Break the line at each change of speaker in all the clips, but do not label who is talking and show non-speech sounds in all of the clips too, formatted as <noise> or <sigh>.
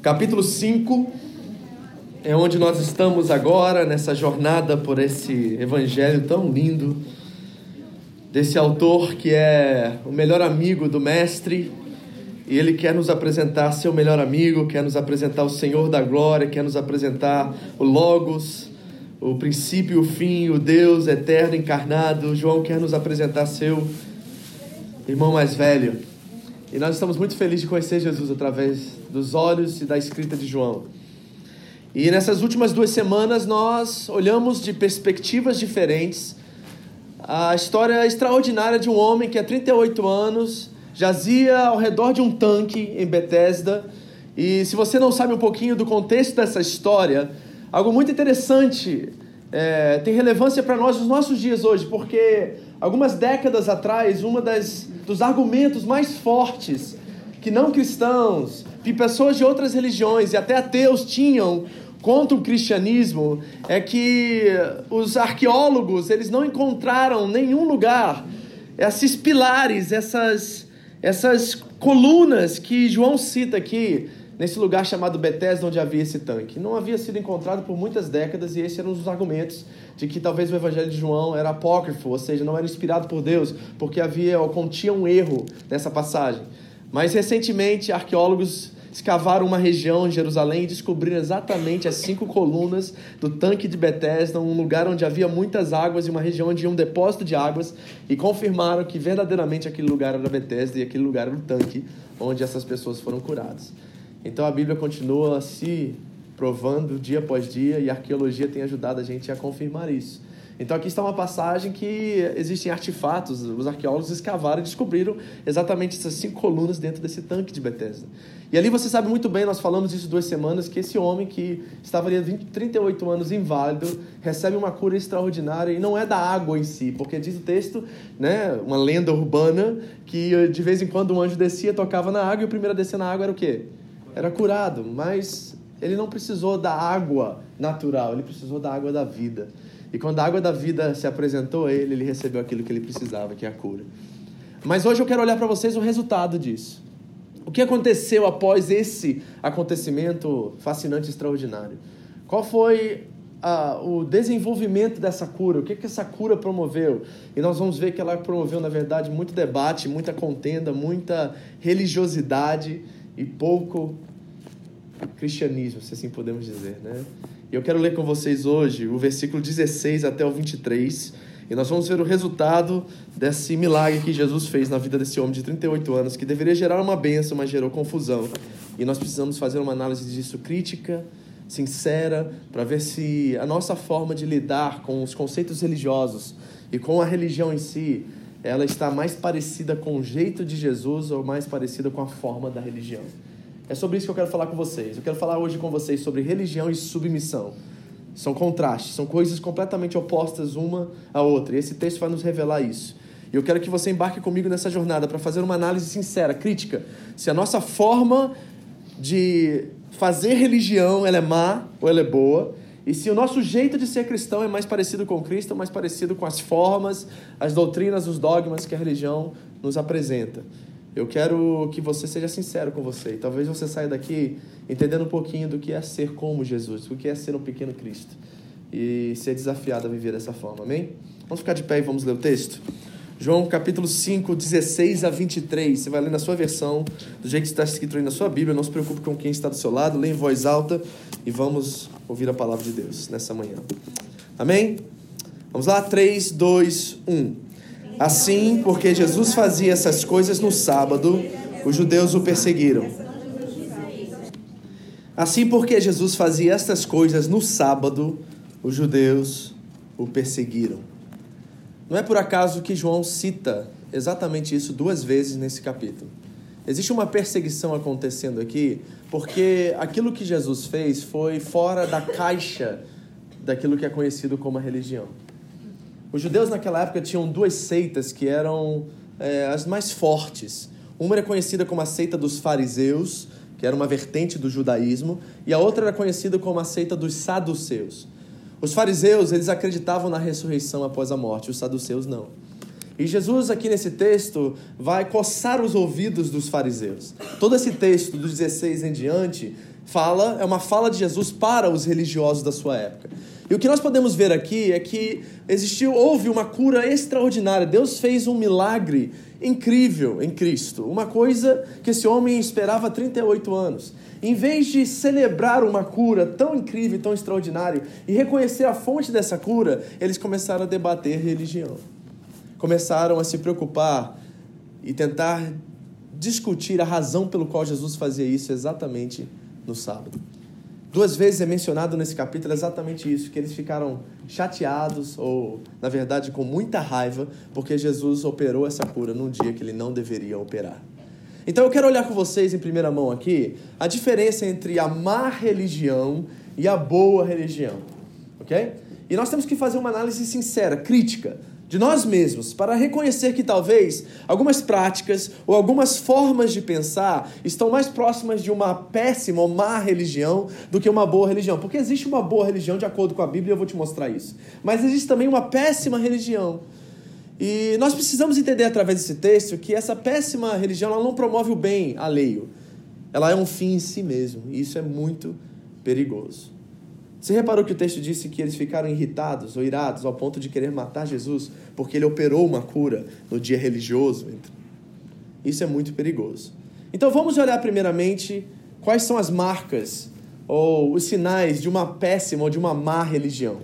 Capítulo 5 é onde nós estamos agora, nessa jornada por esse evangelho tão lindo, desse autor que é o melhor amigo do Mestre, e ele quer nos apresentar seu melhor amigo, quer nos apresentar o Senhor da glória, quer nos apresentar o Logos, o princípio o fim, o Deus eterno encarnado. João quer nos apresentar seu irmão mais velho. E nós estamos muito felizes de conhecer Jesus através dos olhos e da escrita de João. E nessas últimas duas semanas nós olhamos de perspectivas diferentes a história extraordinária de um homem que há 38 anos jazia ao redor de um tanque em Bethesda. E se você não sabe um pouquinho do contexto dessa história, algo muito interessante é, tem relevância para nós nos nossos dias hoje, porque algumas décadas atrás, das dos argumentos mais fortes que não cristãos e pessoas de outras religiões e até ateus tinham contra o cristianismo é que os arqueólogos eles não encontraram nenhum lugar esses pilares, essas essas colunas que João cita aqui nesse lugar chamado Bethesda onde havia esse tanque. Não havia sido encontrado por muitas décadas e esses eram os argumentos de que talvez o evangelho de João era apócrifo, ou seja, não era inspirado por Deus, porque havia ou continha um erro nessa passagem. Mas recentemente arqueólogos escavaram uma região em Jerusalém e descobriram exatamente as cinco colunas do tanque de Bethesda, um lugar onde havia muitas águas e uma região onde um depósito de águas, e confirmaram que verdadeiramente aquele lugar era Bethesda e aquele lugar era o tanque onde essas pessoas foram curadas. Então a Bíblia continua se provando dia após dia e a arqueologia tem ajudado a gente a confirmar isso. Então aqui está uma passagem que existem artefatos, os arqueólogos escavaram e descobriram exatamente essas cinco colunas dentro desse tanque de Bethesda. E ali você sabe muito bem, nós falamos isso duas semanas, que esse homem que estava ali há 20, 38 anos inválido, recebe uma cura extraordinária e não é da água em si, porque diz o texto, né, uma lenda urbana, que de vez em quando um anjo descia, tocava na água e o primeiro a descer na água era o quê? Era curado, mas ele não precisou da água natural, ele precisou da água da vida. E quando a água da vida se apresentou a ele, ele recebeu aquilo que ele precisava, que é a cura. Mas hoje eu quero olhar para vocês o resultado disso. O que aconteceu após esse acontecimento fascinante, extraordinário? Qual foi ah, o desenvolvimento dessa cura? O que, que essa cura promoveu? E nós vamos ver que ela promoveu, na verdade, muito debate, muita contenda, muita religiosidade e pouco cristianismo, se assim podemos dizer, né? E eu quero ler com vocês hoje o versículo 16 até o 23, e nós vamos ver o resultado desse milagre que Jesus fez na vida desse homem de 38 anos, que deveria gerar uma bênção, mas gerou confusão. E nós precisamos fazer uma análise disso crítica, sincera, para ver se a nossa forma de lidar com os conceitos religiosos e com a religião em si, ela está mais parecida com o jeito de Jesus ou mais parecida com a forma da religião. É sobre isso que eu quero falar com vocês. Eu quero falar hoje com vocês sobre religião e submissão. São contrastes, são coisas completamente opostas uma à outra. E esse texto vai nos revelar isso. E eu quero que você embarque comigo nessa jornada para fazer uma análise sincera, crítica. Se a nossa forma de fazer religião ela é má ou ela é boa. E se o nosso jeito de ser cristão é mais parecido com Cristo, ou mais parecido com as formas, as doutrinas, os dogmas que a religião nos apresenta. Eu quero que você seja sincero com você. E talvez você saia daqui entendendo um pouquinho do que é ser como Jesus, do que é ser um pequeno Cristo. E ser desafiado a viver dessa forma. Amém? Vamos ficar de pé e vamos ler o texto? João capítulo 5, 16 a 23. Você vai ler na sua versão, do jeito que está escrito aí na sua Bíblia. Não se preocupe com quem está do seu lado. Lê em voz alta e vamos ouvir a palavra de Deus nessa manhã. Amém? Vamos lá? 3, 2, 1. Assim, porque Jesus fazia essas coisas no sábado, os judeus o perseguiram. Assim, porque Jesus fazia estas coisas no sábado, os judeus o perseguiram. Não é por acaso que João cita exatamente isso duas vezes nesse capítulo. existe uma perseguição acontecendo aqui, porque aquilo que Jesus fez foi fora da caixa daquilo que é conhecido como a religião. Os judeus naquela época tinham duas seitas que eram é, as mais fortes. Uma era conhecida como a seita dos fariseus, que era uma vertente do judaísmo, e a outra era conhecida como a seita dos saduceus. Os fariseus, eles acreditavam na ressurreição após a morte, os saduceus não. E Jesus, aqui nesse texto, vai coçar os ouvidos dos fariseus. Todo esse texto, dos 16 em diante, fala, é uma fala de Jesus para os religiosos da sua época. E o que nós podemos ver aqui é que existiu, houve uma cura extraordinária. Deus fez um milagre incrível em Cristo, uma coisa que esse homem esperava há 38 anos. Em vez de celebrar uma cura tão incrível e tão extraordinária e reconhecer a fonte dessa cura, eles começaram a debater religião. Começaram a se preocupar e tentar discutir a razão pelo qual Jesus fazia isso exatamente no sábado. Duas vezes é mencionado nesse capítulo exatamente isso, que eles ficaram chateados, ou, na verdade, com muita raiva, porque Jesus operou essa cura num dia que ele não deveria operar. Então eu quero olhar com vocês em primeira mão aqui a diferença entre a má religião e a boa religião, ok? E nós temos que fazer uma análise sincera, crítica, de nós mesmos para reconhecer que talvez algumas práticas ou algumas formas de pensar estão mais próximas de uma péssima ou má religião do que uma boa religião. Porque existe uma boa religião de acordo com a Bíblia, eu vou te mostrar isso. Mas existe também uma péssima religião. E nós precisamos entender através desse texto que essa péssima religião ela não promove o bem alheio. Ela é um fim em si mesmo. E isso é muito perigoso. Você reparou que o texto disse que eles ficaram irritados ou irados ao ponto de querer matar Jesus porque ele operou uma cura no dia religioso? Isso é muito perigoso. Então vamos olhar primeiramente quais são as marcas ou os sinais de uma péssima ou de uma má religião.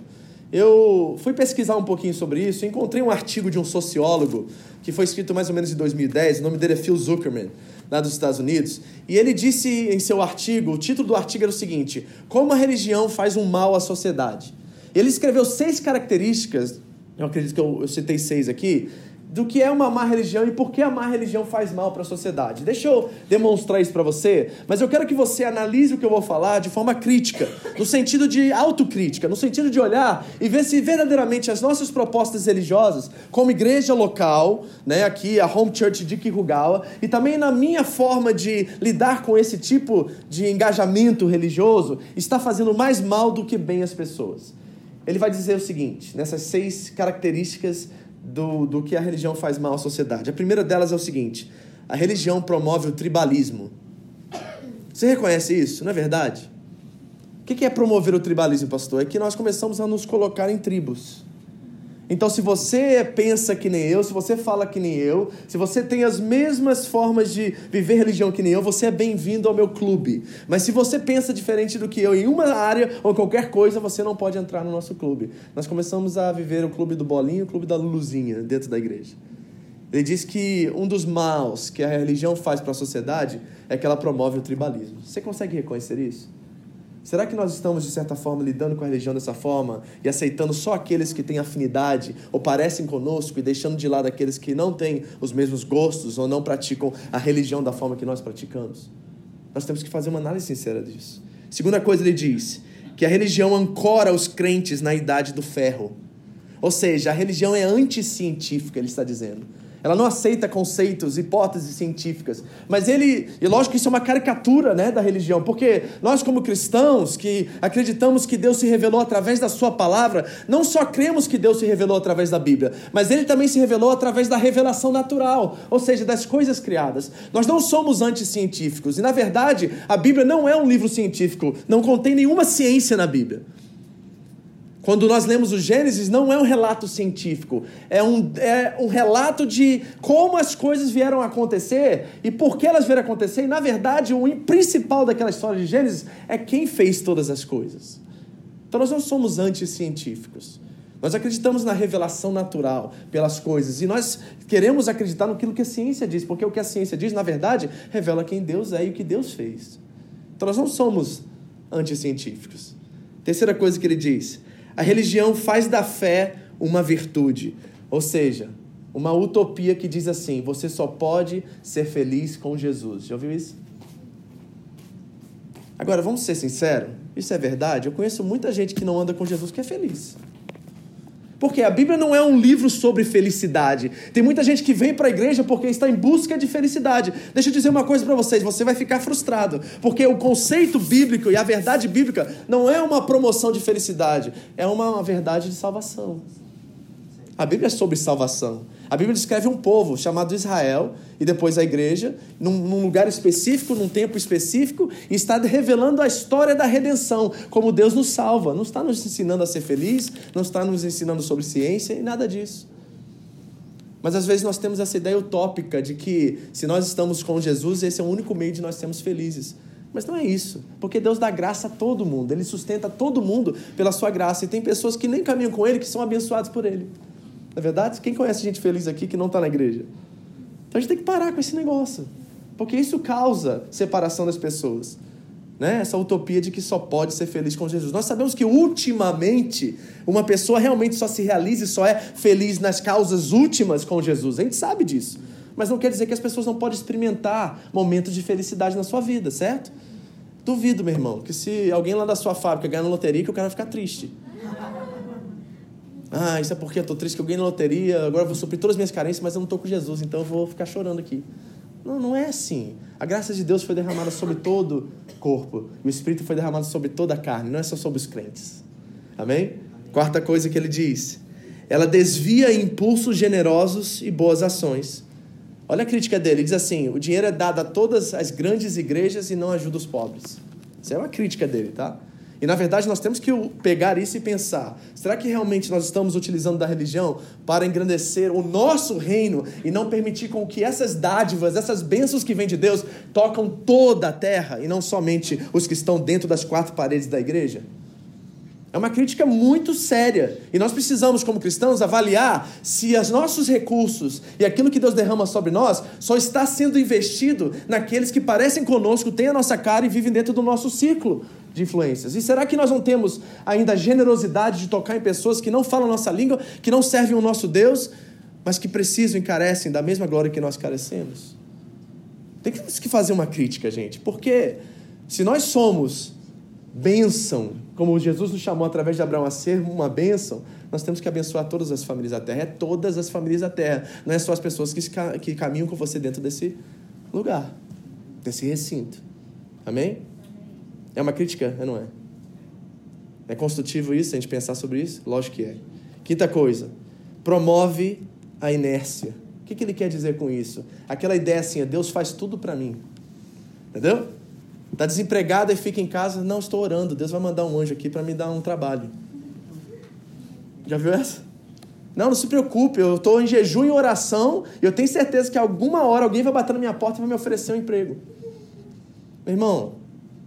Eu fui pesquisar um pouquinho sobre isso e encontrei um artigo de um sociólogo que foi escrito mais ou menos em 2010, o nome dele é Phil Zuckerman lá dos Estados Unidos, e ele disse em seu artigo, o título do artigo era o seguinte: Como a religião faz um mal à sociedade. Ele escreveu seis características, eu acredito que eu, eu citei seis aqui, do que é uma má religião e por que a má religião faz mal para a sociedade. Deixa eu demonstrar isso para você, mas eu quero que você analise o que eu vou falar de forma crítica, no sentido de autocrítica, no sentido de olhar e ver se verdadeiramente as nossas propostas religiosas, como igreja local, né, aqui a Home Church de Kirugawa, e também na minha forma de lidar com esse tipo de engajamento religioso, está fazendo mais mal do que bem às pessoas. Ele vai dizer o seguinte, nessas seis características do, do que a religião faz mal à sociedade. A primeira delas é o seguinte: a religião promove o tribalismo. Você reconhece isso, não é verdade? O que é promover o tribalismo, pastor? É que nós começamos a nos colocar em tribos. Então, se você pensa que nem eu, se você fala que nem eu, se você tem as mesmas formas de viver religião que nem eu, você é bem-vindo ao meu clube. Mas se você pensa diferente do que eu em uma área ou qualquer coisa, você não pode entrar no nosso clube. Nós começamos a viver o clube do bolinho, o clube da Luluzinha dentro da igreja. Ele diz que um dos maus que a religião faz para a sociedade é que ela promove o tribalismo. Você consegue reconhecer isso? Será que nós estamos, de certa forma, lidando com a religião dessa forma e aceitando só aqueles que têm afinidade ou parecem conosco e deixando de lado aqueles que não têm os mesmos gostos ou não praticam a religião da forma que nós praticamos? Nós temos que fazer uma análise sincera disso. Segunda coisa, ele diz que a religião ancora os crentes na idade do ferro. Ou seja, a religião é anticientífica, ele está dizendo. Ela não aceita conceitos, hipóteses científicas. Mas ele, e lógico que isso é uma caricatura né, da religião, porque nós, como cristãos, que acreditamos que Deus se revelou através da Sua palavra, não só cremos que Deus se revelou através da Bíblia, mas Ele também se revelou através da revelação natural, ou seja, das coisas criadas. Nós não somos anticientíficos, e na verdade, a Bíblia não é um livro científico, não contém nenhuma ciência na Bíblia. Quando nós lemos o Gênesis, não é um relato científico, é um, é um relato de como as coisas vieram a acontecer e por que elas vieram a acontecer. E, na verdade, o principal daquela história de Gênesis é quem fez todas as coisas. Então, nós não somos anticientíficos. Nós acreditamos na revelação natural pelas coisas e nós queremos acreditar naquilo que a ciência diz, porque o que a ciência diz, na verdade, revela quem Deus é e o que Deus fez. Então, nós não somos anticientíficos. Terceira coisa que ele diz a religião faz da fé uma virtude. Ou seja, uma utopia que diz assim: você só pode ser feliz com Jesus. Já ouviu isso? Agora, vamos ser sinceros, isso é verdade? Eu conheço muita gente que não anda com Jesus que é feliz. Porque a Bíblia não é um livro sobre felicidade. Tem muita gente que vem para a igreja porque está em busca de felicidade. Deixa eu dizer uma coisa para vocês: você vai ficar frustrado. Porque o conceito bíblico e a verdade bíblica não é uma promoção de felicidade, é uma verdade de salvação. A Bíblia é sobre salvação. A Bíblia descreve um povo chamado Israel e depois a igreja, num, num, lugar específico, num tempo específico, e está revelando a história da redenção, como Deus nos salva. Não está nos ensinando a ser feliz, não está nos ensinando sobre ciência e nada disso. Mas às vezes nós temos essa ideia utópica de que se nós estamos com Jesus, esse é o único meio de nós sermos felizes. Mas não é isso, porque Deus dá graça a todo mundo, Ele sustenta todo mundo pela sua graça, e tem pessoas que nem caminham com Ele que são abençoados por Ele. É verdade? Quem conhece gente feliz aqui que não está na igreja? Então a gente tem que parar com esse negócio. Porque isso causa separação das pessoas. Né? Essa utopia de que só pode ser feliz com Jesus. Nós sabemos que ultimamente uma pessoa realmente só se realiza e só é feliz nas causas últimas com Jesus. A gente sabe disso. Mas não quer dizer que as pessoas não podem experimentar momentos de felicidade na sua vida, certo? Duvido, meu irmão, que se alguém lá da sua fábrica ganhar na loteria, que o cara vai ficar triste. Ah, isso é porque eu estou triste que eu ganhei na loteria, agora eu vou suprir todas as minhas carências, mas eu não estou com Jesus, então eu vou ficar chorando aqui. Não, não é assim. A graça de Deus foi derramada sobre todo o corpo. O Espírito foi derramado sobre toda a carne, não é só sobre os crentes. Amém? Quarta coisa que ele diz. Ela desvia impulsos generosos e boas ações. Olha a crítica dele. Ele diz assim: o dinheiro é dado a todas as grandes igrejas e não ajuda os pobres. Isso é uma crítica dele, tá? E na verdade nós temos que pegar isso e pensar: será que realmente nós estamos utilizando da religião para engrandecer o nosso reino e não permitir com que essas dádivas, essas bênçãos que vêm de Deus, tocam toda a terra e não somente os que estão dentro das quatro paredes da igreja? É uma crítica muito séria. E nós precisamos, como cristãos, avaliar se os nossos recursos e aquilo que Deus derrama sobre nós só está sendo investido naqueles que parecem conosco, têm a nossa cara e vivem dentro do nosso ciclo de influências. E será que nós não temos ainda a generosidade de tocar em pessoas que não falam nossa língua, que não servem o nosso Deus, mas que precisam e carecem da mesma glória que nós carecemos? Tem que fazer uma crítica, gente, porque se nós somos bênção, como Jesus nos chamou através de Abraão a ser uma bênção, nós temos que abençoar todas as famílias da terra. É todas as famílias da terra. Não é só as pessoas que, que caminham com você dentro desse lugar, desse recinto. Amém? É uma crítica? É, não é? É construtivo isso, a gente pensar sobre isso? Lógico que é. Quinta coisa, promove a inércia. O que, que ele quer dizer com isso? Aquela ideia assim, Deus faz tudo para mim. Entendeu? Está desempregado e fica em casa, não, estou orando, Deus vai mandar um anjo aqui para me dar um trabalho. Já viu essa? Não, não se preocupe, eu estou em jejum e oração e eu tenho certeza que alguma hora alguém vai bater na minha porta e vai me oferecer um emprego. Meu irmão,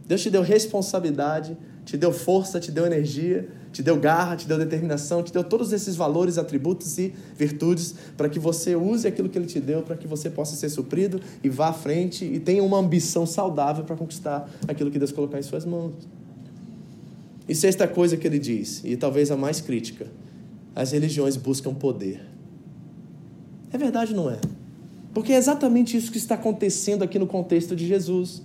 Deus te deu responsabilidade, te deu força, te deu energia, te deu garra, te deu determinação, te deu todos esses valores, atributos e virtudes para que você use aquilo que Ele te deu, para que você possa ser suprido e vá à frente e tenha uma ambição saudável para conquistar aquilo que Deus colocar em suas mãos. E sexta coisa que ele diz, e talvez a mais crítica, as religiões buscam poder. É verdade não é? Porque é exatamente isso que está acontecendo aqui no contexto de Jesus.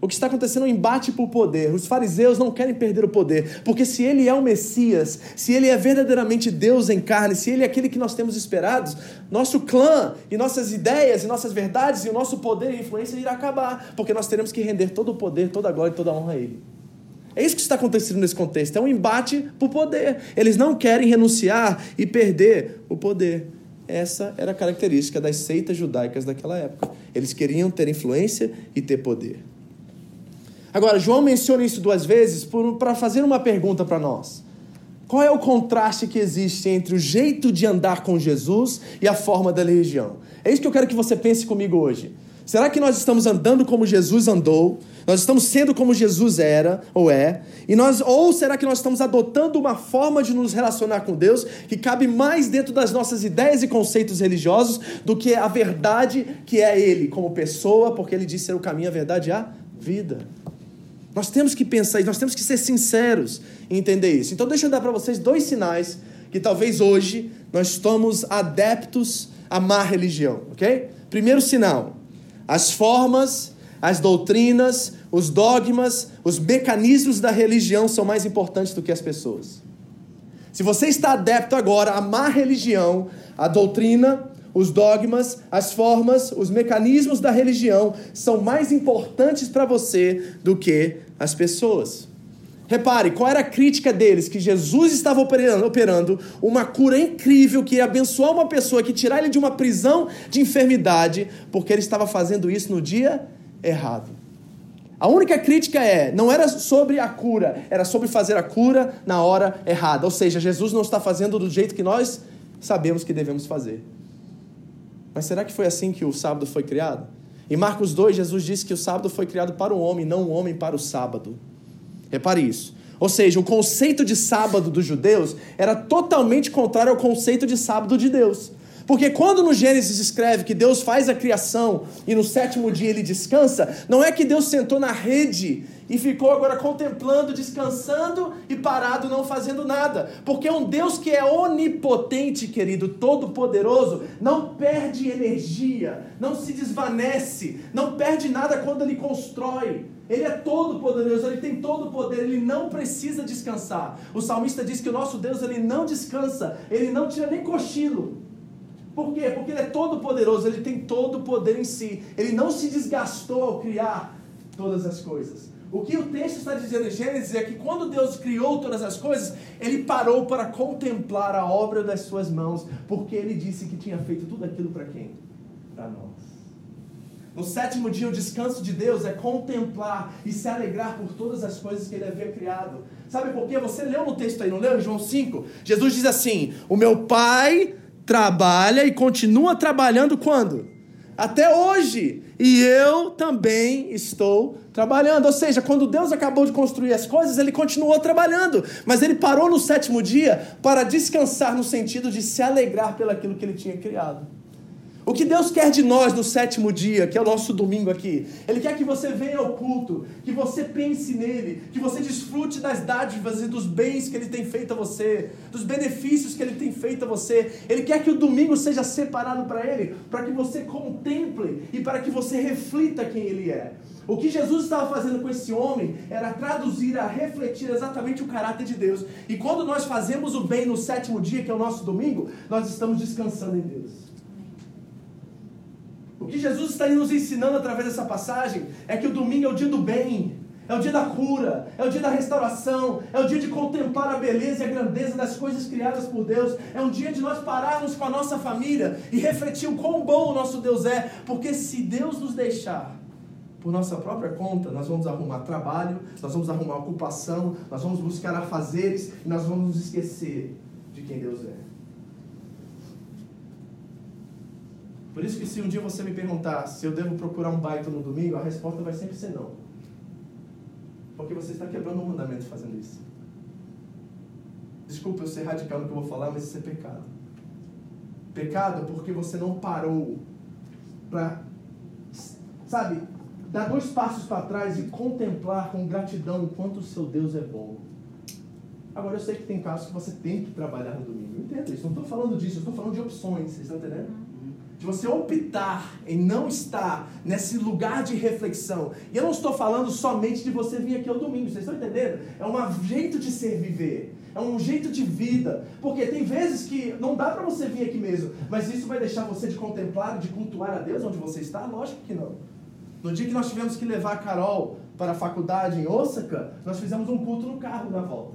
O que está acontecendo é um embate por poder. Os fariseus não querem perder o poder, porque se ele é o Messias, se ele é verdadeiramente Deus em carne, se ele é aquele que nós temos esperados, nosso clã e nossas ideias e nossas verdades e o nosso poder e influência irá acabar, porque nós teremos que render todo o poder, toda a glória e toda a honra a ele. É isso que está acontecendo nesse contexto, é um embate por poder. Eles não querem renunciar e perder o poder. Essa era a característica das seitas judaicas daquela época. Eles queriam ter influência e ter poder. Agora, João menciona isso duas vezes para fazer uma pergunta para nós. Qual é o contraste que existe entre o jeito de andar com Jesus e a forma da religião? É isso que eu quero que você pense comigo hoje. Será que nós estamos andando como Jesus andou? Nós estamos sendo como Jesus era ou é? E nós ou será que nós estamos adotando uma forma de nos relacionar com Deus que cabe mais dentro das nossas ideias e conceitos religiosos do que a verdade que é ele como pessoa, porque ele disse ser o caminho, a verdade e a vida. Nós temos que pensar isso, nós temos que ser sinceros em entender isso. Então, deixa eu dar para vocês dois sinais que talvez hoje nós estamos adeptos a má religião, ok? Primeiro sinal: as formas, as doutrinas, os dogmas, os mecanismos da religião são mais importantes do que as pessoas. Se você está adepto agora à má religião, a doutrina, os dogmas, as formas, os mecanismos da religião são mais importantes para você do que as pessoas. Repare, qual era a crítica deles? Que Jesus estava operando, uma cura incrível que ia abençoar uma pessoa, que tirar ele de uma prisão de enfermidade, porque ele estava fazendo isso no dia errado. A única crítica é, não era sobre a cura, era sobre fazer a cura na hora errada. Ou seja, Jesus não está fazendo do jeito que nós sabemos que devemos fazer. Mas será que foi assim que o sábado foi criado? Em Marcos 2, Jesus disse que o sábado foi criado para o homem, não o homem para o sábado. Repare isso. Ou seja, o conceito de sábado dos judeus era totalmente contrário ao conceito de sábado de Deus. Porque quando no Gênesis escreve que Deus faz a criação e no sétimo dia ele descansa, não é que Deus sentou na rede e ficou agora contemplando, descansando e parado, não fazendo nada. Porque um Deus que é onipotente, querido, todo-poderoso, não perde energia, não se desvanece, não perde nada quando ele constrói. Ele é todo poderoso, ele tem todo o poder, ele não precisa descansar. O salmista diz que o nosso Deus ele não descansa, ele não tira nem cochilo. Por quê? Porque ele é todo poderoso, ele tem todo o poder em si. Ele não se desgastou ao criar todas as coisas. O que o texto está dizendo em Gênesis é que quando Deus criou todas as coisas, ele parou para contemplar a obra das suas mãos, porque ele disse que tinha feito tudo aquilo para quem? Para nós. No sétimo dia, o descanso de Deus é contemplar e se alegrar por todas as coisas que ele havia criado. Sabe por quê? Você leu no texto aí, não leu? Em João 5. Jesus diz assim: O meu Pai trabalha e continua trabalhando quando? Até hoje. E eu também estou trabalhando. Ou seja, quando Deus acabou de construir as coisas, ele continuou trabalhando. Mas ele parou no sétimo dia para descansar no sentido de se alegrar pelaquilo que ele tinha criado. O que Deus quer de nós no sétimo dia, que é o nosso domingo aqui, Ele quer que você venha ao culto, que você pense nele, que você desfrute das dádivas e dos bens que Ele tem feito a você, dos benefícios que Ele tem feito a você. Ele quer que o domingo seja separado para Ele, para que você contemple e para que você reflita quem Ele é. O que Jesus estava fazendo com esse homem era traduzir, a refletir exatamente o caráter de Deus. E quando nós fazemos o bem no sétimo dia, que é o nosso domingo, nós estamos descansando em Deus. O que Jesus está nos ensinando através dessa passagem é que o domingo é o dia do bem, é o dia da cura, é o dia da restauração, é o dia de contemplar a beleza e a grandeza das coisas criadas por Deus, é um dia de nós pararmos com a nossa família e refletir o quão bom o nosso Deus é, porque se Deus nos deixar por nossa própria conta, nós vamos arrumar trabalho, nós vamos arrumar ocupação, nós vamos buscar afazeres e nós vamos nos esquecer de quem Deus é. Por isso que se um dia você me perguntar se eu devo procurar um baita no domingo, a resposta vai sempre ser não. Porque você está quebrando o mandamento fazendo isso. Desculpa eu ser radical no que eu vou falar, mas isso é pecado. Pecado porque você não parou para, sabe, dar dois passos para trás e contemplar com gratidão o quanto o seu Deus é bom. Agora eu sei que tem casos que você tem que trabalhar no domingo. Eu entendo isso. Não estou falando disso, estou falando de opções. Vocês estão entendendo? De você optar em não estar nesse lugar de reflexão. E eu não estou falando somente de você vir aqui ao domingo, vocês estão entendendo? É um jeito de ser viver. É um jeito de vida. Porque tem vezes que não dá para você vir aqui mesmo, mas isso vai deixar você de contemplar, de cultuar a Deus onde você está? Lógico que não. No dia que nós tivemos que levar a Carol para a faculdade em Osaka, nós fizemos um culto no carro na volta.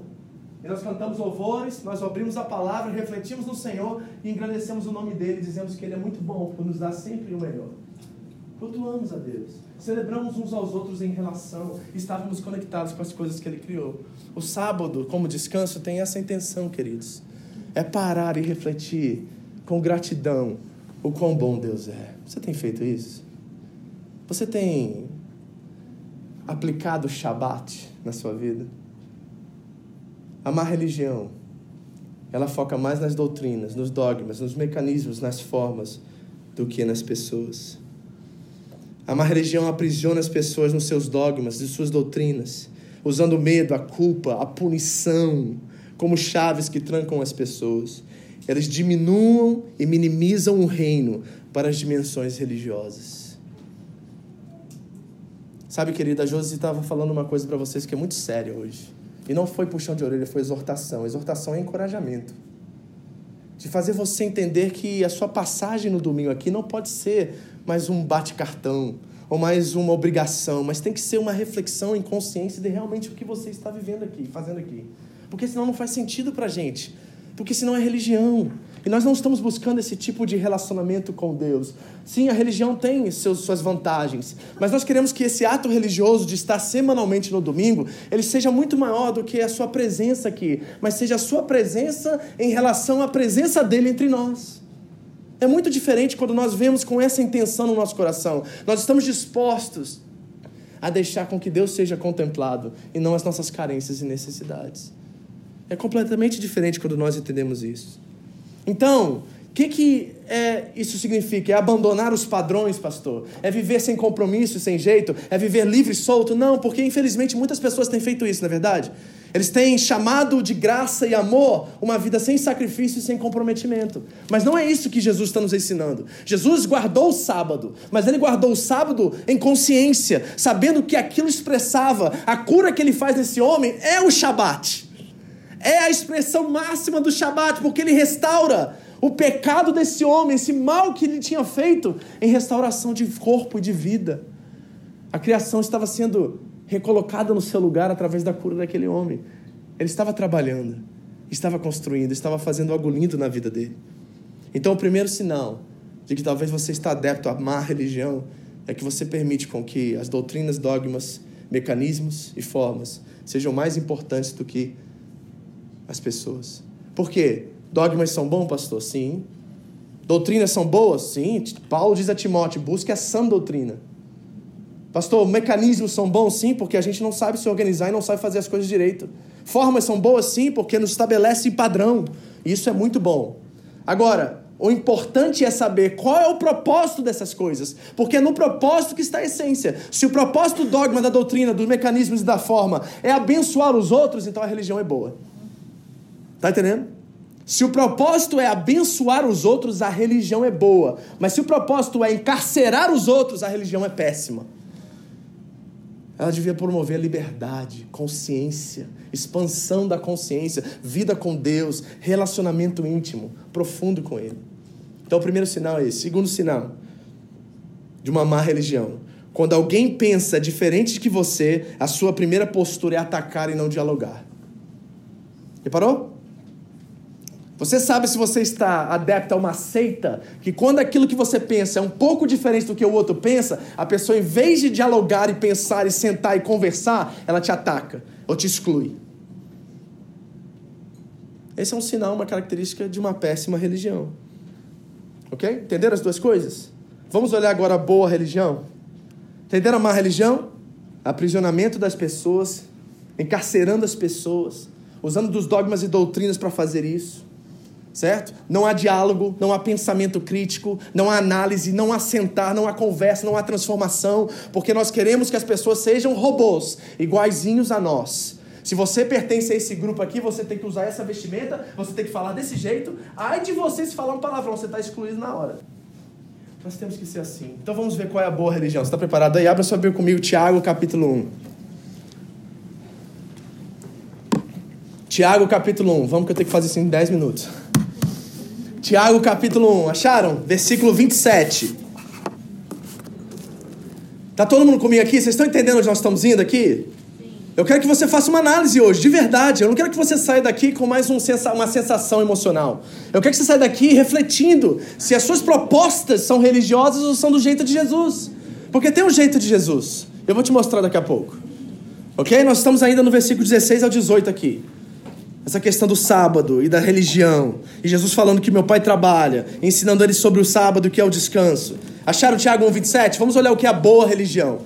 E nós cantamos louvores, nós abrimos a palavra, refletimos no Senhor e engrandecemos o nome dele, dizemos que ele é muito bom por nos dar sempre o melhor. Cultuamos a Deus, celebramos uns aos outros em relação, estávamos conectados com as coisas que ele criou. O sábado, como descanso, tem essa intenção, queridos: é parar e refletir com gratidão o quão bom Deus é. Você tem feito isso? Você tem aplicado o Shabat na sua vida? A má religião, ela foca mais nas doutrinas, nos dogmas, nos mecanismos, nas formas, do que nas pessoas. A má religião aprisiona as pessoas nos seus dogmas, nas suas doutrinas, usando o medo, a culpa, a punição como chaves que trancam as pessoas. elas diminuam e minimizam o reino para as dimensões religiosas. Sabe, querida, a Josi estava falando uma coisa para vocês que é muito séria hoje. E não foi puxão de orelha, foi exortação. Exortação é encorajamento. De fazer você entender que a sua passagem no domingo aqui não pode ser mais um bate-cartão ou mais uma obrigação, mas tem que ser uma reflexão em consciência de realmente o que você está vivendo aqui, fazendo aqui. Porque senão não faz sentido para gente. Porque senão é religião. E nós não estamos buscando esse tipo de relacionamento com Deus. Sim, a religião tem seus, suas vantagens, mas nós queremos que esse ato religioso de estar semanalmente no domingo, ele seja muito maior do que a sua presença aqui, mas seja a sua presença em relação à presença dele entre nós. É muito diferente quando nós vemos com essa intenção no nosso coração. Nós estamos dispostos a deixar com que Deus seja contemplado e não as nossas carências e necessidades. É completamente diferente quando nós entendemos isso. Então, o que, que é, isso significa? É abandonar os padrões, pastor? É viver sem compromisso, sem jeito? É viver livre, solto? Não, porque infelizmente muitas pessoas têm feito isso, na é verdade? Eles têm chamado de graça e amor uma vida sem sacrifício e sem comprometimento. Mas não é isso que Jesus está nos ensinando. Jesus guardou o sábado, mas ele guardou o sábado em consciência, sabendo que aquilo expressava a cura que ele faz nesse homem é o Shabat é a expressão máxima do Shabat, porque ele restaura o pecado desse homem, esse mal que ele tinha feito, em restauração de corpo e de vida. A criação estava sendo recolocada no seu lugar através da cura daquele homem. Ele estava trabalhando, estava construindo, estava fazendo algo lindo na vida dele. Então, o primeiro sinal de que talvez você está adepto à má religião é que você permite com que as doutrinas, dogmas, mecanismos e formas sejam mais importantes do que as pessoas. Por quê? Dogmas são bons, pastor? Sim. Doutrinas são boas? Sim. Paulo diz a Timóteo: busque a sã doutrina. Pastor, mecanismos são bons? Sim, porque a gente não sabe se organizar e não sabe fazer as coisas direito. Formas são boas? Sim, porque nos estabelece padrão. Isso é muito bom. Agora, o importante é saber qual é o propósito dessas coisas, porque é no propósito que está a essência. Se o propósito do dogma, da doutrina, dos mecanismos e da forma é abençoar os outros, então a religião é boa. Tá entendendo? Se o propósito é abençoar os outros, a religião é boa. Mas se o propósito é encarcerar os outros, a religião é péssima. Ela devia promover a liberdade, consciência, expansão da consciência, vida com Deus, relacionamento íntimo, profundo com Ele. Então, o primeiro sinal é esse. Segundo sinal de uma má religião. Quando alguém pensa diferente que você, a sua primeira postura é atacar e não dialogar. Reparou? Você sabe se você está adepto a uma seita, que quando aquilo que você pensa é um pouco diferente do que o outro pensa, a pessoa, em vez de dialogar e pensar e sentar e conversar, ela te ataca ou te exclui. Esse é um sinal, uma característica de uma péssima religião. Ok? Entenderam as duas coisas? Vamos olhar agora a boa religião. Entenderam a má religião? Aprisionamento das pessoas, encarcerando as pessoas, usando dos dogmas e doutrinas para fazer isso certo? Não há diálogo, não há pensamento crítico, não há análise, não há sentar, não há conversa, não há transformação, porque nós queremos que as pessoas sejam robôs, iguaizinhos a nós. Se você pertence a esse grupo aqui, você tem que usar essa vestimenta, você tem que falar desse jeito. Ai de você se falar um palavrão, você está excluído na hora. Nós temos que ser assim. Então vamos ver qual é a boa religião. Você está preparado aí? Abra sua Bíblia comigo, Tiago, capítulo 1. Tiago, capítulo 1. Vamos que eu tenho que fazer isso em 10 minutos. Tiago capítulo 1, acharam? Versículo 27. Tá todo mundo comigo aqui? Vocês estão entendendo onde nós estamos indo aqui? Eu quero que você faça uma análise hoje, de verdade. Eu não quero que você saia daqui com mais um sensa uma sensação emocional. Eu quero que você saia daqui refletindo se as suas propostas são religiosas ou são do jeito de Jesus. Porque tem um jeito de Jesus. Eu vou te mostrar daqui a pouco. Ok? Nós estamos ainda no versículo 16 ao 18 aqui essa questão do sábado e da religião. E Jesus falando que meu pai trabalha, ensinando ele sobre o sábado, que é o descanso. Acharam Tiago 1,27? Vamos olhar o que é a boa religião.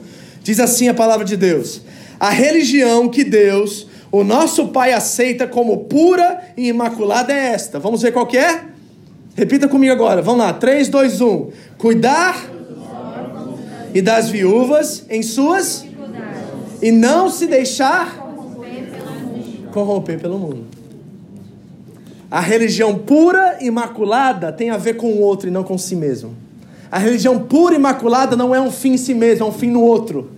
Diz assim a palavra de Deus: A religião que Deus, o nosso Pai, aceita como pura e imaculada é esta. Vamos ver qual que é? Repita comigo agora. Vamos lá. 3, 2, 1. Cuidar e das viúvas em suas e não se deixar corromper pelo mundo. A religião pura, imaculada, tem a ver com o outro e não com si mesmo. A religião pura e imaculada não é um fim em si mesmo, é um fim no outro.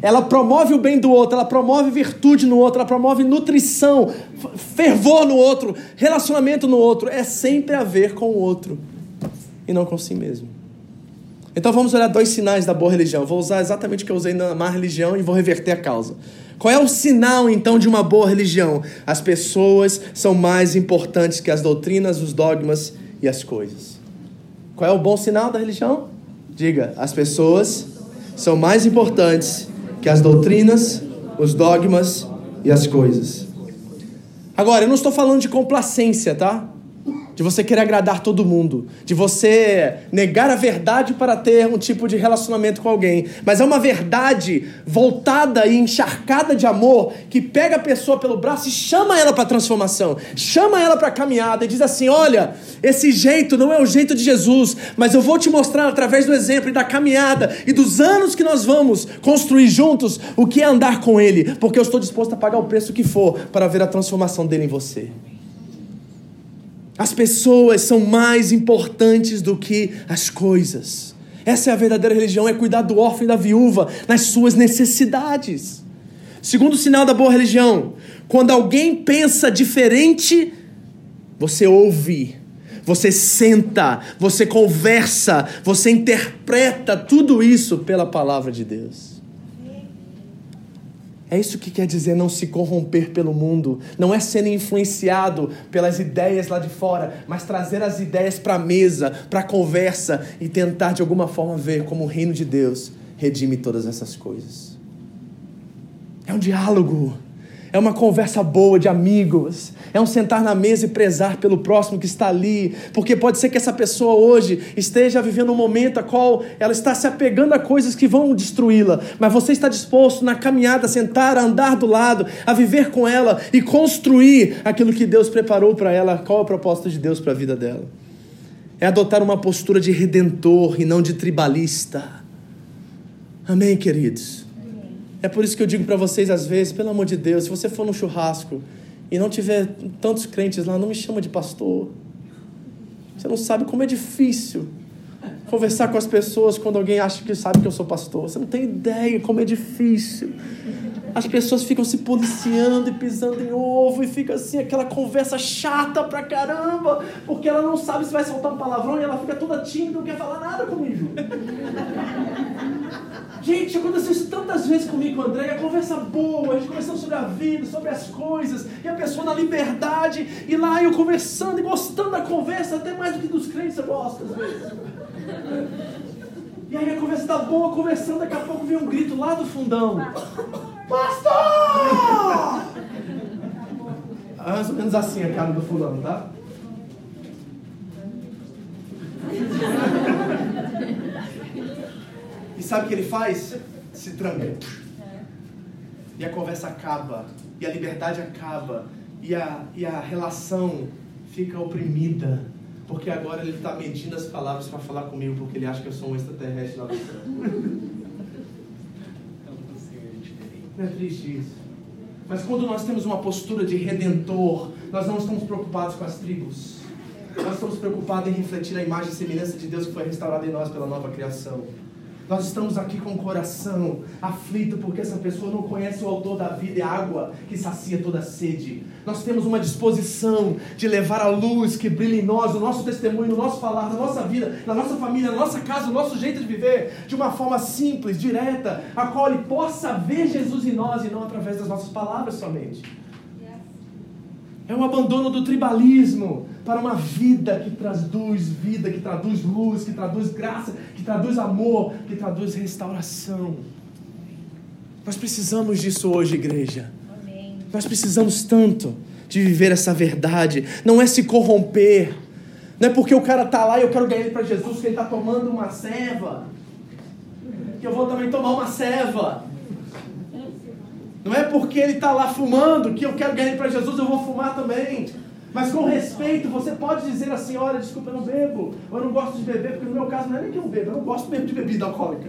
Ela promove o bem do outro, ela promove virtude no outro, ela promove nutrição, fervor no outro, relacionamento no outro. É sempre a ver com o outro e não com si mesmo. Então vamos olhar dois sinais da boa religião. Vou usar exatamente o que eu usei na má religião e vou reverter a causa. Qual é o sinal então de uma boa religião? As pessoas são mais importantes que as doutrinas, os dogmas e as coisas. Qual é o bom sinal da religião? Diga, as pessoas são mais importantes que as doutrinas, os dogmas e as coisas. Agora, eu não estou falando de complacência, tá? De você querer agradar todo mundo, de você negar a verdade para ter um tipo de relacionamento com alguém, mas é uma verdade voltada e encharcada de amor que pega a pessoa pelo braço e chama ela para a transformação, chama ela para a caminhada e diz assim: Olha, esse jeito não é o jeito de Jesus, mas eu vou te mostrar através do exemplo e da caminhada e dos anos que nós vamos construir juntos o que é andar com Ele, porque eu estou disposto a pagar o preço que for para ver a transformação dele em você. As pessoas são mais importantes do que as coisas. Essa é a verdadeira religião, é cuidar do órfão e da viúva nas suas necessidades. Segundo sinal da boa religião, quando alguém pensa diferente, você ouve, você senta, você conversa, você interpreta tudo isso pela palavra de Deus. É isso que quer dizer não se corromper pelo mundo. Não é sendo influenciado pelas ideias lá de fora, mas trazer as ideias para a mesa, para a conversa e tentar de alguma forma ver como o reino de Deus redime todas essas coisas. É um diálogo é uma conversa boa de amigos, é um sentar na mesa e prezar pelo próximo que está ali, porque pode ser que essa pessoa hoje esteja vivendo um momento a qual ela está se apegando a coisas que vão destruí-la, mas você está disposto na caminhada a sentar, a andar do lado, a viver com ela e construir aquilo que Deus preparou para ela, qual é o propósito de Deus para a vida dela? É adotar uma postura de redentor e não de tribalista. Amém, queridos? É por isso que eu digo para vocês às vezes, pelo amor de Deus, se você for no churrasco e não tiver tantos crentes lá, não me chama de pastor. Você não sabe como é difícil conversar com as pessoas quando alguém acha que sabe que eu sou pastor. Você não tem ideia como é difícil. As pessoas ficam se policiando e pisando em ovo e fica assim aquela conversa chata pra caramba, porque ela não sabe se vai soltar um palavrão e ela fica toda tímida, não quer falar nada comigo. Gente, aconteceu isso tantas vezes comigo com o André, a conversa boa, a gente conversando sobre a vida, sobre as coisas, e a pessoa na liberdade, e lá eu conversando e gostando da conversa, até mais do que dos crentes eu gosto às vezes. E aí a conversa tá boa, conversando, daqui a pouco vem um grito lá do fundão. Pastor! Mais ou menos assim a cara do fulano, tá? E sabe o que ele faz? Se tranca. E a conversa acaba. E a liberdade acaba. E a, e a relação fica oprimida. Porque agora ele está medindo as palavras para falar comigo, porque ele acha que eu sou um extraterrestre lá do céu. Não é triste isso. Mas quando nós temos uma postura de redentor, nós não estamos preocupados com as tribos. Nós estamos preocupados em refletir a imagem e semelhança de Deus que foi restaurada em nós pela nova criação. Nós estamos aqui com o coração aflito porque essa pessoa não conhece o autor da vida e a água que sacia toda sede. Nós temos uma disposição de levar a luz que brilha em nós, o nosso testemunho, no nosso falar, na nossa vida, na nossa família, na nossa casa, no nosso jeito de viver, de uma forma simples, direta, a qual ele possa ver Jesus em nós e não através das nossas palavras somente. É um abandono do tribalismo para uma vida que traduz vida, que traduz luz, que traduz graça, que traduz amor, que traduz restauração. Nós precisamos disso hoje, igreja. Amém. Nós precisamos tanto de viver essa verdade. Não é se corromper. Não é porque o cara tá lá e eu quero ganhar ele para Jesus que ele está tomando uma ceva. Que eu vou também tomar uma ceva. Não é porque ele está lá fumando que eu quero ganhar para Jesus, eu vou fumar também. Mas com respeito, você pode dizer assim: olha, desculpa, eu não bebo, ou eu não gosto de beber, porque no meu caso não é nem que eu bebo, eu não gosto mesmo de bebida alcoólica.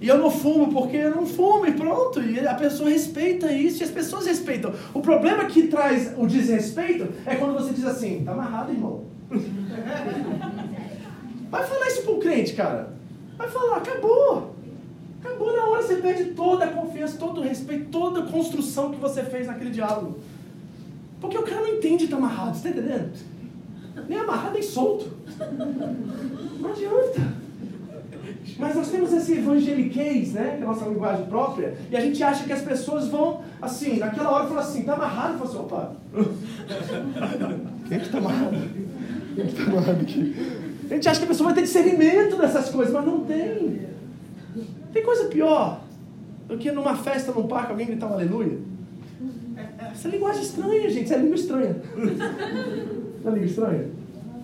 E eu não fumo porque eu não fumo e pronto. E a pessoa respeita isso e as pessoas respeitam. O problema que traz o desrespeito é quando você diz assim, tá amarrado, irmão. <laughs> Vai falar isso para um crente, cara. Vai falar, acabou. Acabou na hora, você perde toda a confiança, todo o respeito, toda a construção que você fez naquele diálogo. Porque o cara não entende estar tá amarrado, você está entendendo? Nem amarrado, nem solto. Não adianta. Mas nós temos esse evangeliquez, né? Que é a nossa linguagem própria, e a gente acha que as pessoas vão, assim, naquela hora, falar assim, tá amarrado? Fala assim, opa. Quem é que tá amarrado? Quem é que tá amarrado aqui? A gente acha que a pessoa vai ter discernimento dessas coisas, mas não tem. Tem coisa pior do que numa festa, num parque, alguém gritar um aleluia. Essa linguagem estranha, gente. Essa é língua estranha. Não é língua estranha?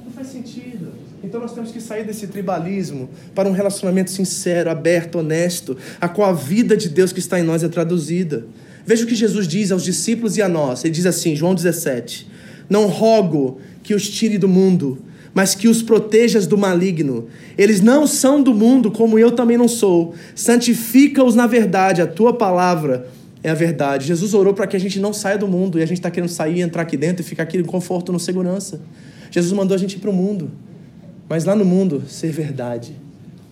Não faz sentido. Então nós temos que sair desse tribalismo para um relacionamento sincero, aberto, honesto, a qual a vida de Deus que está em nós é traduzida. Veja o que Jesus diz aos discípulos e a nós. Ele diz assim, João 17: Não rogo que os tire do mundo, mas que os protejas do maligno. Eles não são do mundo, como eu também não sou. Santifica-os na verdade, a tua palavra é a verdade. Jesus orou para que a gente não saia do mundo e a gente está querendo sair, entrar aqui dentro e ficar aqui em conforto, no segurança. Jesus mandou a gente ir para o mundo, mas lá no mundo, ser verdade.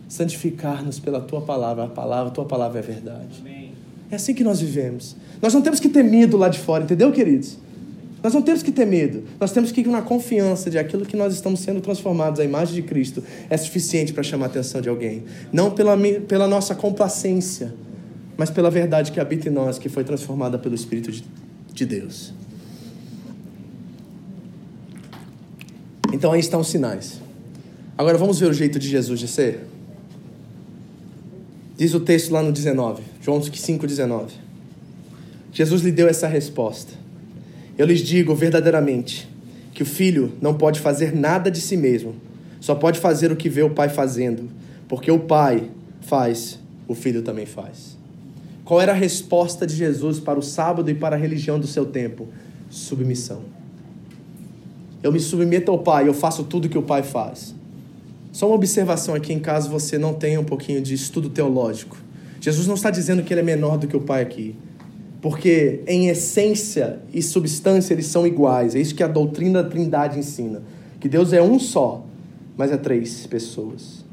Santificar-nos pela tua palavra, a palavra, a tua palavra é a verdade. É assim que nós vivemos. Nós não temos que ter medo lá de fora, entendeu, queridos? Nós não temos que ter medo. Nós temos que ir na confiança de aquilo que nós estamos sendo transformados, a imagem de Cristo, é suficiente para chamar a atenção de alguém. Não pela, pela nossa complacência, mas pela verdade que habita em nós, que foi transformada pelo Espírito de, de Deus. Então aí estão os sinais. Agora vamos ver o jeito de Jesus de ser? Diz o texto lá no 19, João 5,19. Jesus lhe deu essa resposta. Eu lhes digo verdadeiramente que o filho não pode fazer nada de si mesmo, só pode fazer o que vê o pai fazendo, porque o pai faz, o filho também faz. Qual era a resposta de Jesus para o sábado e para a religião do seu tempo? Submissão. Eu me submeto ao pai, eu faço tudo que o pai faz. Só uma observação aqui, em caso você não tenha um pouquinho de estudo teológico. Jesus não está dizendo que ele é menor do que o pai aqui porque em essência e substância eles são iguais. É isso que a doutrina da Trindade ensina, que Deus é um só, mas é três pessoas.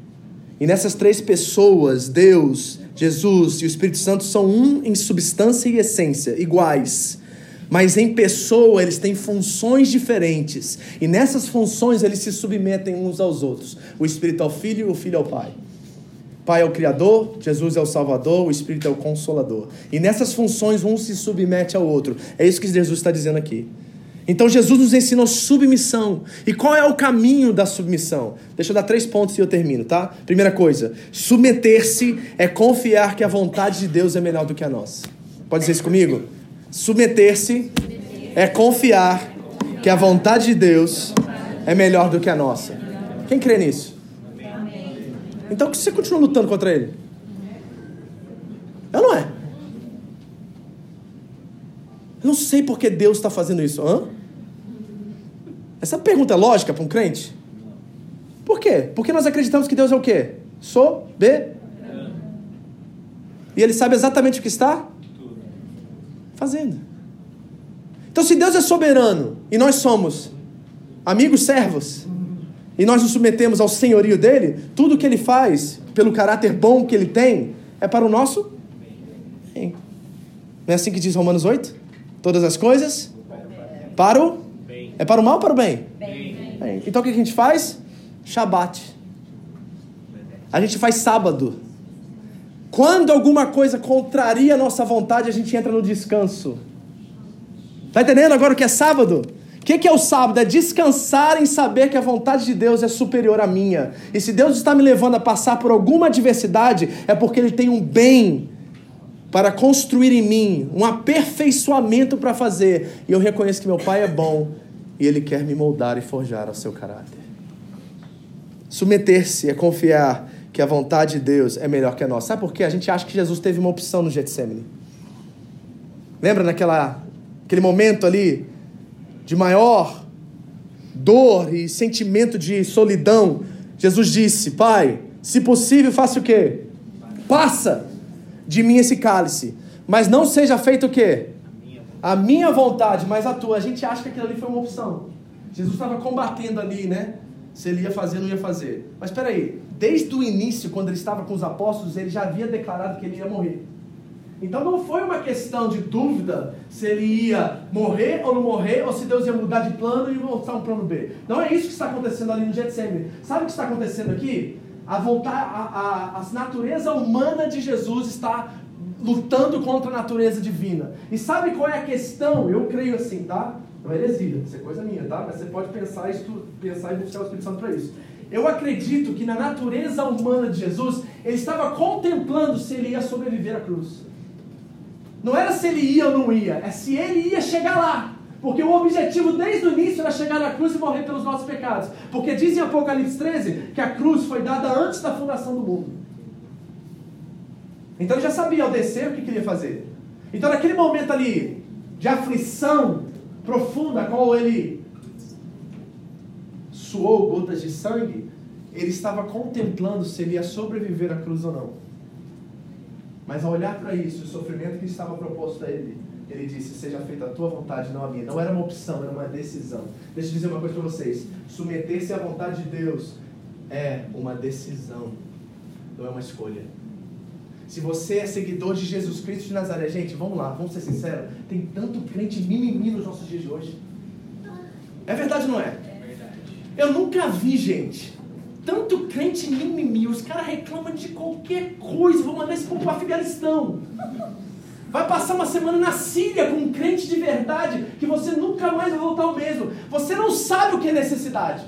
E nessas três pessoas, Deus, Jesus e o Espírito Santo são um em substância e essência, iguais. Mas em pessoa eles têm funções diferentes. E nessas funções eles se submetem uns aos outros. O Espírito ao Filho e o Filho ao Pai. Pai é o Criador, Jesus é o Salvador, o Espírito é o Consolador. E nessas funções um se submete ao outro. É isso que Jesus está dizendo aqui. Então Jesus nos ensinou submissão. E qual é o caminho da submissão? Deixa eu dar três pontos e eu termino, tá? Primeira coisa, submeter-se é confiar que a vontade de Deus é melhor do que a nossa. Pode dizer isso comigo? Submeter-se é confiar que a vontade de Deus é melhor do que a nossa. Quem crê nisso? Então que você continua lutando contra ele? É ou não é? Eu não sei por que Deus está fazendo isso. Hã? Essa pergunta é lógica para um crente? Por quê? Porque nós acreditamos que Deus é o quê? Soberano. E ele sabe exatamente o que está fazendo. Então, se Deus é soberano e nós somos amigos servos, e nós nos submetemos ao senhorio dele, tudo que ele faz, pelo caráter bom que ele tem, é para o nosso bem. Não é assim que diz Romanos 8? Todas as coisas para o bem. É para o mal ou para o bem? bem? Então o que a gente faz? Shabat. A gente faz sábado. Quando alguma coisa contraria a nossa vontade, a gente entra no descanso. Tá entendendo agora o que é sábado? O que, que, é o sábado? É descansar em saber que a vontade de Deus é superior à minha. E se Deus está me levando a passar por alguma adversidade, é porque Ele tem um bem para construir em mim, um aperfeiçoamento para fazer. E eu reconheço que meu Pai é bom e Ele quer me moldar e forjar ao seu caráter. Submeter-se é confiar que a vontade de Deus é melhor que a nossa. Sabe por quê? A gente acha que Jesus teve uma opção no Getsemane. Lembra naquela aquele momento ali de maior dor e sentimento de solidão, Jesus disse: Pai, se possível, faça o quê? passa de mim esse cálice, mas não seja feito o quê? A minha vontade, mas a tua. A gente acha que aquilo ali foi uma opção. Jesus estava combatendo ali, né? Se ele ia fazer não ia fazer. Mas espera aí, desde o início, quando ele estava com os apóstolos, ele já havia declarado que ele ia morrer. Então não foi uma questão de dúvida se ele ia morrer ou não morrer, ou se Deus ia mudar de plano e voltar um plano B. Não é isso que está acontecendo ali no Getsemane. Sabe o que está acontecendo aqui? A, voltar, a, a, a natureza humana de Jesus está lutando contra a natureza divina. E sabe qual é a questão? Eu creio assim, tá? Não é heresia, isso é coisa minha, tá? Mas você pode pensar, isso, pensar e buscar o Espírito Santo para isso. Eu acredito que na natureza humana de Jesus, ele estava contemplando se ele ia sobreviver à cruz. Não era se ele ia ou não ia, é se ele ia chegar lá. Porque o objetivo desde o início era chegar na cruz e morrer pelos nossos pecados. Porque diz em Apocalipse 13 que a cruz foi dada antes da fundação do mundo. Então ele já sabia ao descer o que queria fazer. Então naquele momento ali de aflição profunda, qual ele suou gotas de sangue, ele estava contemplando se ele ia sobreviver à cruz ou não. Mas ao olhar para isso, o sofrimento que estava proposto a ele, ele disse: Seja feita a tua vontade, não a minha. Não era uma opção, era uma decisão. Deixa eu dizer uma coisa para vocês: submeter-se à vontade de Deus é uma decisão, não é uma escolha. Se você é seguidor de Jesus Cristo de Nazaré, gente, vamos lá, vamos ser sinceros: tem tanto crente mimimi nos nossos dias de hoje. É verdade ou não é? É verdade. Eu nunca vi, gente, tanto crente mimimi, os caras reclamam de qualquer coisa, vou mandar esse povo para Afeganistão. Vai passar uma semana na Síria com um crente de verdade, que você nunca mais vai voltar ao mesmo. Você não sabe o que é necessidade.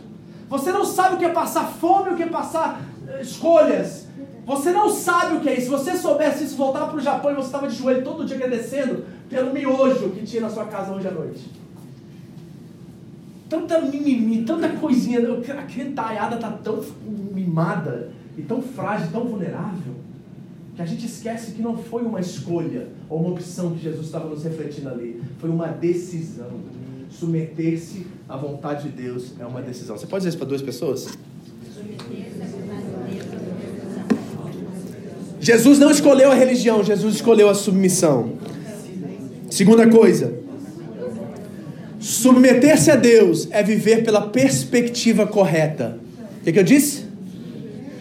Você não sabe o que é passar fome, o que é passar eh, escolhas. Você não sabe o que é isso. Se você soubesse isso, voltar para o Japão e você estava de joelho todo dia agradecendo pelo miojo que tinha na sua casa hoje à noite tanta mimimi, tanta coisinha. A criançada tá tão mimada e tão frágil, tão vulnerável, que a gente esquece que não foi uma escolha ou uma opção que Jesus estava nos refletindo ali. Foi uma decisão. Submeter-se à vontade de Deus é uma decisão. Você pode dizer isso para duas pessoas? Jesus não escolheu a religião, Jesus escolheu a submissão. Segunda coisa, Submeter-se a Deus é viver pela perspectiva correta. O que, que eu disse?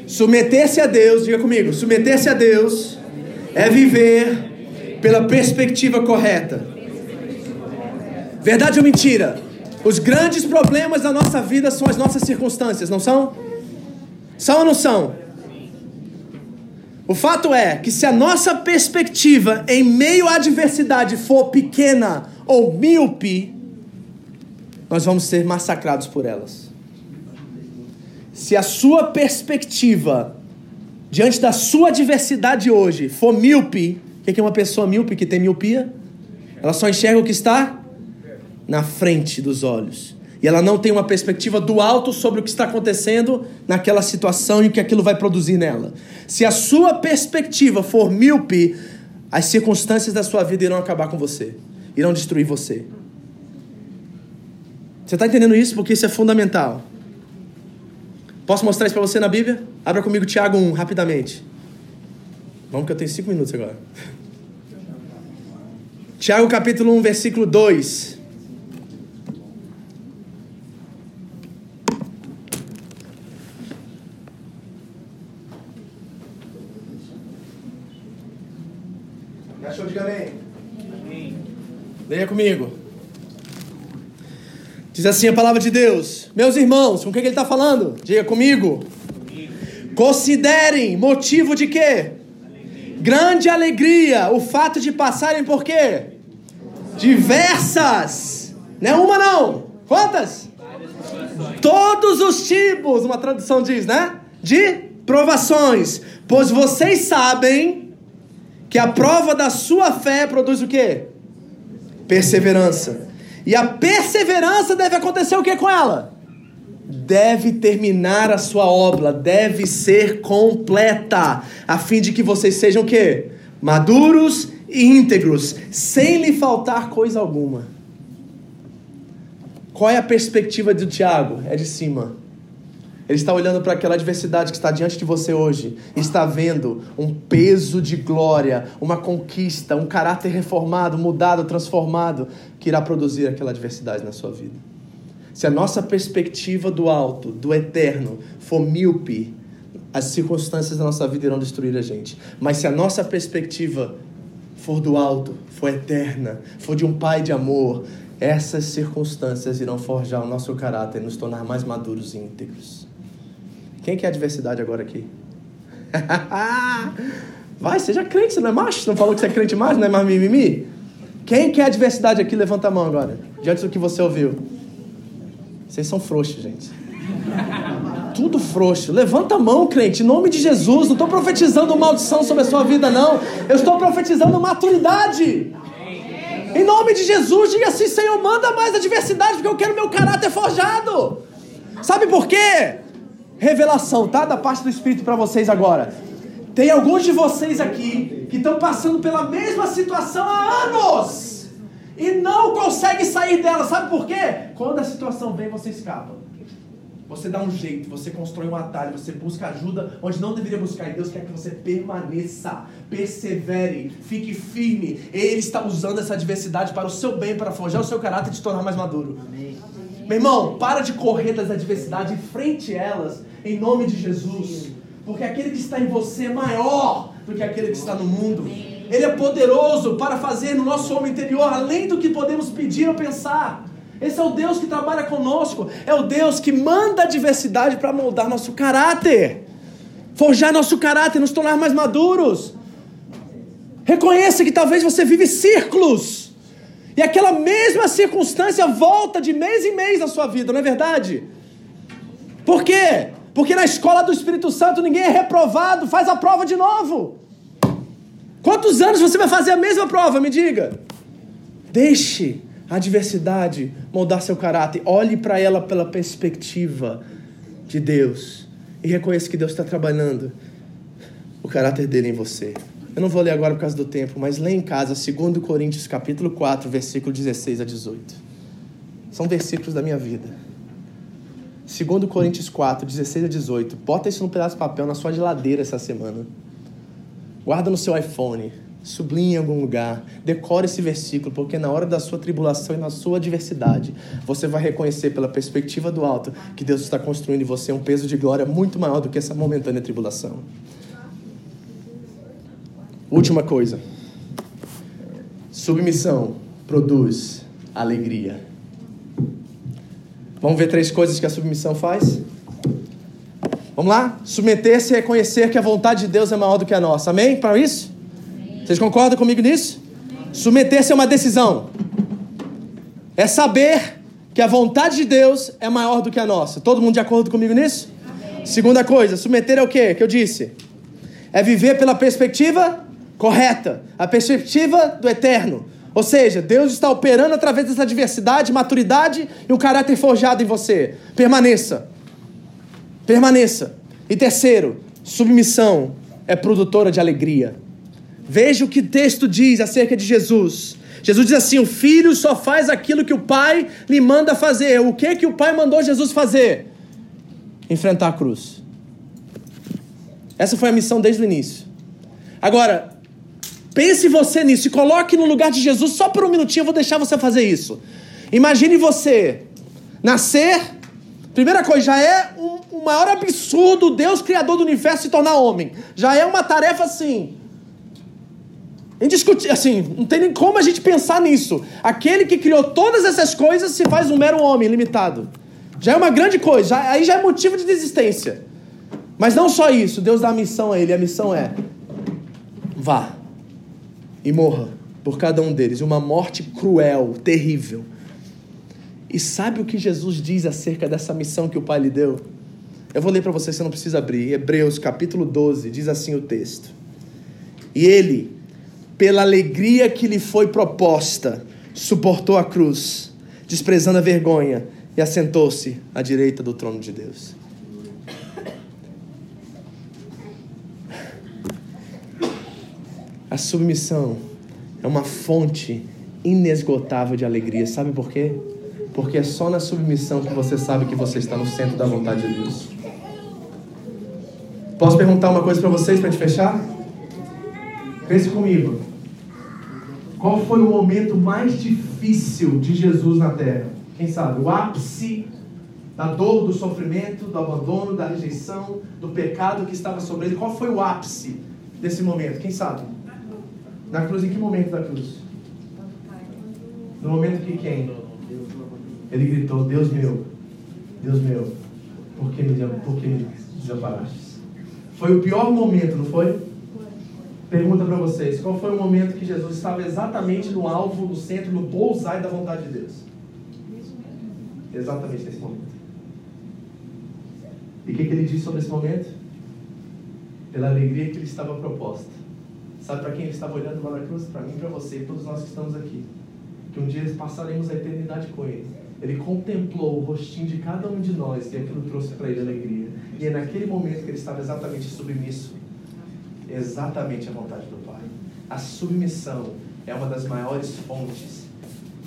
Submeter-se a Deus, diga comigo, submeter-se a Deus é viver pela perspectiva correta. Verdade ou mentira? Os grandes problemas da nossa vida são as nossas circunstâncias, não são? São ou não são? O fato é que se a nossa perspectiva em meio à adversidade for pequena ou míope, nós vamos ser massacrados por elas. Se a sua perspectiva diante da sua adversidade hoje for míope, o que é uma pessoa míope que tem miopia? Ela só enxerga o que está na frente dos olhos. E ela não tem uma perspectiva do alto sobre o que está acontecendo naquela situação e o que aquilo vai produzir nela. Se a sua perspectiva for míope, as circunstâncias da sua vida irão acabar com você, irão destruir você. Você está entendendo isso? Porque isso é fundamental. Posso mostrar isso para você na Bíblia? Abra comigo Tiago 1, rapidamente. Vamos que eu tenho cinco minutos agora. <laughs> Tiago capítulo 1, versículo 2. Achou? Diga amém. Leia comigo. Diz assim a palavra de Deus: Meus irmãos, com o que ele está falando? Diga comigo. Considerem motivo de quê? Grande alegria o fato de passarem por quê? Diversas. Não é uma, não. Quantas? Todos os tipos, uma tradução diz, né? De provações. Pois vocês sabem que a prova da sua fé produz o quê? Perseverança. E a perseverança deve acontecer o que com ela? Deve terminar a sua obra, deve ser completa, a fim de que vocês sejam o quê? Maduros e íntegros, sem lhe faltar coisa alguma. Qual é a perspectiva do Tiago? É de cima. Ele está olhando para aquela adversidade que está diante de você hoje está vendo um peso de glória, uma conquista, um caráter reformado, mudado, transformado, que irá produzir aquela adversidade na sua vida. Se a nossa perspectiva do alto, do eterno, for míope, as circunstâncias da nossa vida irão destruir a gente. Mas se a nossa perspectiva for do alto, for eterna, for de um pai de amor, essas circunstâncias irão forjar o nosso caráter e nos tornar mais maduros e íntegros. Quem quer adversidade agora aqui? <laughs> Vai, seja crente, você não é macho? Você não falou que você é crente mais, não é mais mimimi? Quem quer adversidade aqui, levanta a mão agora, diante do que você ouviu. Vocês são frouxos, gente. Tudo frouxo. Levanta a mão, crente, em nome de Jesus. Não estou profetizando maldição sobre a sua vida, não. Eu estou profetizando maturidade. Em nome de Jesus, diga assim: Senhor, manda mais adversidade, porque eu quero meu caráter forjado. Sabe por quê? Revelação, tá? Da parte do Espírito para vocês agora. Tem alguns de vocês aqui que estão passando pela mesma situação há anos e não conseguem sair dela. Sabe por quê? Quando a situação vem, você escapa. Você dá um jeito, você constrói um atalho, você busca ajuda onde não deveria buscar. E Deus quer que você permaneça, persevere, fique firme. Ele está usando essa adversidade para o seu bem, para forjar o seu caráter e te tornar mais maduro. Amém. Meu irmão, para de correr das adversidades, enfrente elas em nome de Jesus. Porque aquele que está em você é maior do que aquele que está no mundo. Ele é poderoso para fazer no nosso homem interior além do que podemos pedir ou pensar. Esse é o Deus que trabalha conosco. É o Deus que manda a diversidade para moldar nosso caráter, forjar nosso caráter, nos tornar mais maduros. Reconheça que talvez você vive círculos. E aquela mesma circunstância volta de mês em mês na sua vida, não é verdade? Por quê? Porque na escola do Espírito Santo ninguém é reprovado, faz a prova de novo. Quantos anos você vai fazer a mesma prova? Me diga. Deixe a adversidade moldar seu caráter. Olhe para ela pela perspectiva de Deus e reconheça que Deus está trabalhando o caráter dele em você. Eu não vou ler agora por causa do tempo, mas lê em casa 2 Coríntios capítulo 4, versículo 16 a 18. São versículos da minha vida. 2 Coríntios 4, 16 a 18. Bota isso num pedaço de papel na sua geladeira essa semana. Guarda no seu iPhone sublinhe em algum lugar, decore esse versículo, porque na hora da sua tribulação e na sua adversidade, você vai reconhecer pela perspectiva do alto que Deus está construindo em você um peso de glória muito maior do que essa momentânea tribulação. Última coisa. Submissão produz alegria. Vamos ver três coisas que a submissão faz? Vamos lá? Submeter-se é reconhecer que a vontade de Deus é maior do que a nossa. Amém? Para isso? Vocês concordam comigo nisso? Submeter-se a uma decisão. É saber que a vontade de Deus é maior do que a nossa. Todo mundo de acordo comigo nisso? Amém. Segunda coisa, submeter é o quê? Que eu disse? É viver pela perspectiva correta, a perspectiva do eterno. Ou seja, Deus está operando através dessa diversidade, maturidade e um caráter forjado em você. Permaneça. Permaneça. E terceiro, submissão é produtora de alegria. Veja o que o texto diz acerca de Jesus. Jesus diz assim: o filho só faz aquilo que o pai lhe manda fazer. O que que o pai mandou Jesus fazer? Enfrentar a cruz. Essa foi a missão desde o início. Agora, pense você nisso e coloque no lugar de Jesus só por um minutinho. Eu vou deixar você fazer isso. Imagine você nascer. Primeira coisa, já é um, um maior absurdo Deus, Criador do universo, se tornar homem. Já é uma tarefa assim Indiscutível, assim, não tem nem como a gente pensar nisso. Aquele que criou todas essas coisas se faz um mero homem limitado. Já é uma grande coisa, já, aí já é motivo de desistência. Mas não só isso, Deus dá a missão a ele, a missão é: vá e morra por cada um deles, uma morte cruel, terrível. E sabe o que Jesus diz acerca dessa missão que o Pai lhe deu? Eu vou ler para você, você não precisa abrir. Hebreus capítulo 12, diz assim o texto. E ele, pela alegria que lhe foi proposta, suportou a cruz, desprezando a vergonha, e assentou-se à direita do trono de Deus. A submissão é uma fonte inesgotável de alegria. Sabe por quê? Porque é só na submissão que você sabe que você está no centro da vontade de Deus. Posso perguntar uma coisa para vocês para gente fechar? Pense comigo. Qual foi o momento mais difícil de Jesus na terra? Quem sabe? O ápice da dor, do sofrimento, do abandono, da rejeição, do pecado que estava sobre ele. Qual foi o ápice desse momento? Quem sabe? Na cruz, em que momento da cruz? No momento que quem? Ele gritou: Deus meu, Deus meu, por que me, por que me desamparaste? Foi o pior momento, não foi? Pergunta para vocês: qual foi o momento que Jesus estava exatamente no alvo, no centro, no bullseye da vontade de Deus? Exatamente nesse momento. E o que, que ele disse sobre esse momento? Pela alegria que lhe estava proposta. Sabe para quem ele estava olhando lá na cruz? Para mim, para você e todos nós que estamos aqui. Que um dia passaremos a eternidade com ele. Ele contemplou o rostinho de cada um de nós e aquilo trouxe para ele alegria. E é naquele momento que ele estava exatamente submisso exatamente à vontade do Pai. A submissão é uma das maiores fontes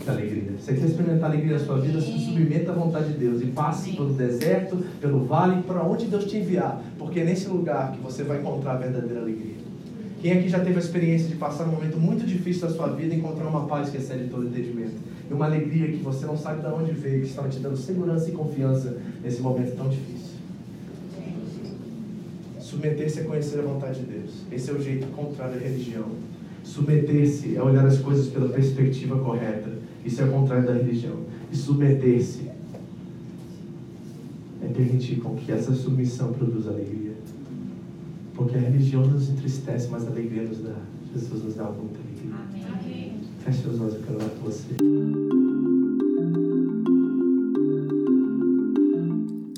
da alegria. Você quer experimentar alegria da sua vida, se submeta à vontade de Deus e passe pelo deserto, pelo vale, para onde Deus te enviar, porque é nesse lugar que você vai encontrar a verdadeira alegria. Quem aqui já teve a experiência de passar um momento muito difícil da sua vida e encontrar uma paz que excede todo entendimento? E uma alegria que você não sabe de onde veio, que estava te dando segurança e confiança nesse momento tão difícil. Submeter-se a conhecer a vontade de Deus. Esse é o jeito contrário à religião. Submeter-se é olhar as coisas pela perspectiva correta. Isso é o contrário da religião. E submeter-se é permitir com que essa submissão produza alegria. Porque a religião nos entristece, mas a alegria nos dá. Jesus nos dá muita alegria. Amém. Feche os olhos, eu quero orar com você.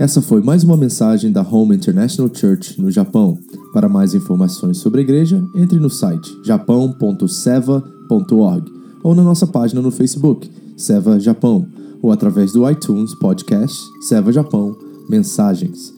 Essa foi mais uma mensagem da Home International Church no Japão. Para mais informações sobre a igreja, entre no site japão.seva.org ou na nossa página no Facebook, Seva Japão, ou através do iTunes Podcast Seva Japão Mensagens.